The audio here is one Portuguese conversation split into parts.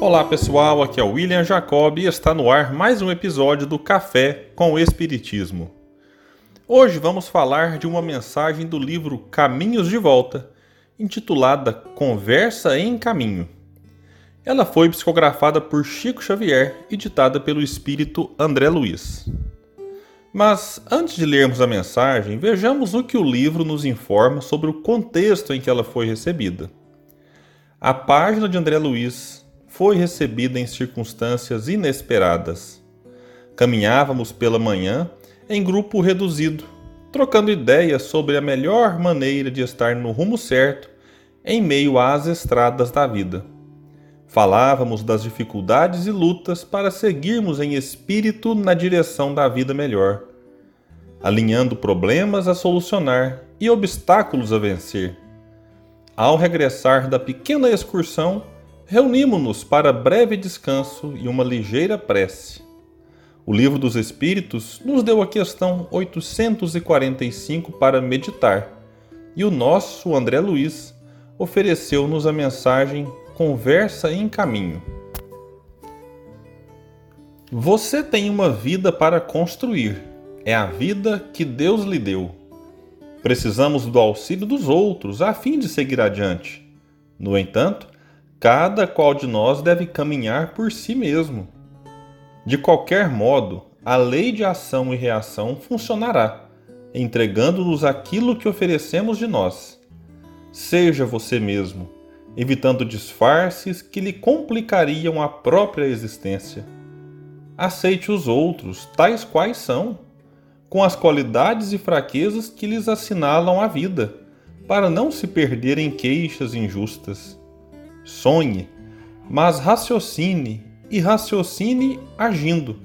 Olá pessoal, aqui é o William Jacob e está no ar mais um episódio do Café com o Espiritismo. Hoje vamos falar de uma mensagem do livro Caminhos de Volta, intitulada Conversa em Caminho. Ela foi psicografada por Chico Xavier e ditada pelo espírito André Luiz. Mas antes de lermos a mensagem, vejamos o que o livro nos informa sobre o contexto em que ela foi recebida. A página de André Luiz foi recebida em circunstâncias inesperadas. Caminhávamos pela manhã em grupo reduzido, trocando ideias sobre a melhor maneira de estar no rumo certo em meio às estradas da vida. Falávamos das dificuldades e lutas para seguirmos em espírito na direção da vida melhor, alinhando problemas a solucionar e obstáculos a vencer. Ao regressar da pequena excursão, reunimos-nos para breve descanso e uma ligeira prece. O Livro dos Espíritos nos deu a questão 845 para meditar, e o nosso André Luiz ofereceu-nos a mensagem Conversa em Caminho. Você tem uma vida para construir, é a vida que Deus lhe deu. Precisamos do auxílio dos outros a fim de seguir adiante. No entanto, Cada qual de nós deve caminhar por si mesmo. De qualquer modo, a lei de ação e reação funcionará, entregando-nos aquilo que oferecemos de nós. Seja você mesmo, evitando disfarces que lhe complicariam a própria existência. Aceite os outros, tais quais são, com as qualidades e fraquezas que lhes assinalam a vida, para não se perder em queixas injustas sonhe, mas raciocine e raciocine agindo.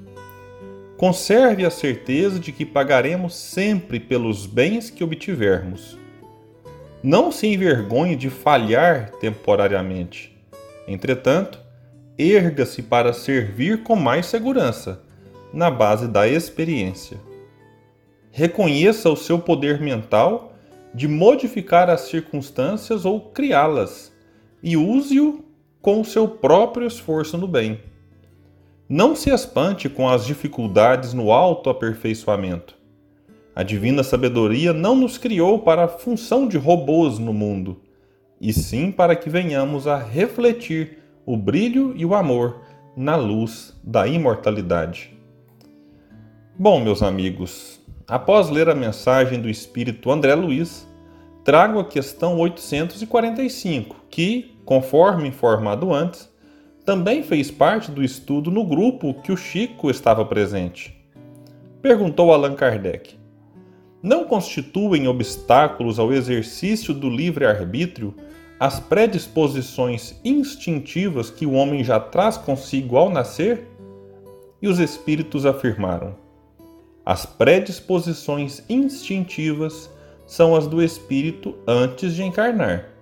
Conserve a certeza de que pagaremos sempre pelos bens que obtivermos. Não se envergonhe de falhar temporariamente. Entretanto, erga-se para servir com mais segurança, na base da experiência. Reconheça o seu poder mental de modificar as circunstâncias ou criá-las e use-o com o seu próprio esforço no bem. Não se espante com as dificuldades no autoaperfeiçoamento. A divina sabedoria não nos criou para a função de robôs no mundo, e sim para que venhamos a refletir o brilho e o amor na luz da imortalidade. Bom, meus amigos, após ler a mensagem do espírito André Luiz, trago a questão 845, que, conforme informado antes, também fez parte do estudo no grupo que o Chico estava presente. Perguntou Allan Kardec: Não constituem obstáculos ao exercício do livre-arbítrio as predisposições instintivas que o homem já traz consigo ao nascer? E os espíritos afirmaram: As predisposições instintivas são as do espírito antes de encarnar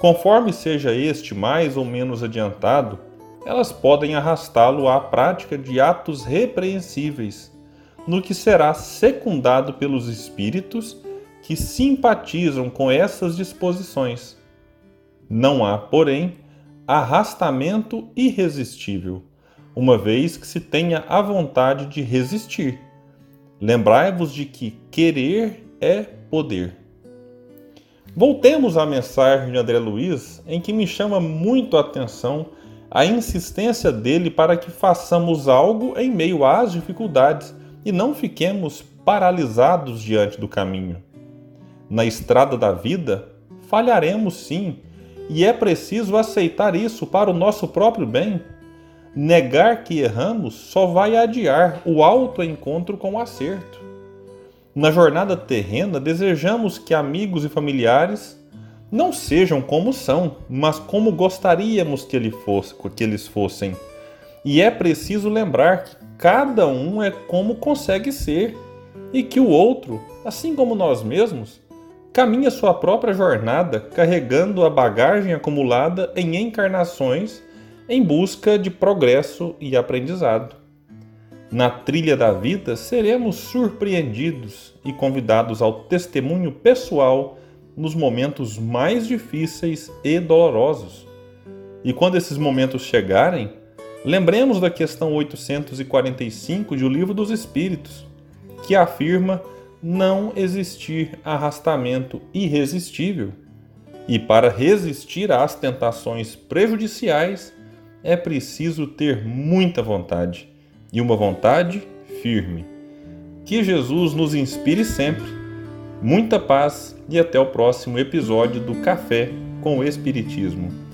Conforme seja este mais ou menos adiantado, elas podem arrastá-lo à prática de atos repreensíveis, no que será secundado pelos espíritos que simpatizam com essas disposições. Não há, porém, arrastamento irresistível, uma vez que se tenha a vontade de resistir. Lembrai-vos de que querer é poder. Voltemos à mensagem de André Luiz, em que me chama muito a atenção a insistência dele para que façamos algo em meio às dificuldades e não fiquemos paralisados diante do caminho. Na estrada da vida, falharemos sim, e é preciso aceitar isso para o nosso próprio bem. Negar que erramos só vai adiar o alto encontro com o acerto. Na jornada terrena, desejamos que amigos e familiares não sejam como são, mas como gostaríamos que, ele fosse, que eles fossem. E é preciso lembrar que cada um é como consegue ser e que o outro, assim como nós mesmos, caminha sua própria jornada carregando a bagagem acumulada em encarnações em busca de progresso e aprendizado. Na trilha da vida, seremos surpreendidos e convidados ao testemunho pessoal nos momentos mais difíceis e dolorosos. E quando esses momentos chegarem, lembremos da questão 845 de O Livro dos Espíritos, que afirma não existir arrastamento irresistível. E para resistir às tentações prejudiciais, é preciso ter muita vontade e uma vontade firme. Que Jesus nos inspire sempre. Muita paz e até o próximo episódio do Café com o Espiritismo.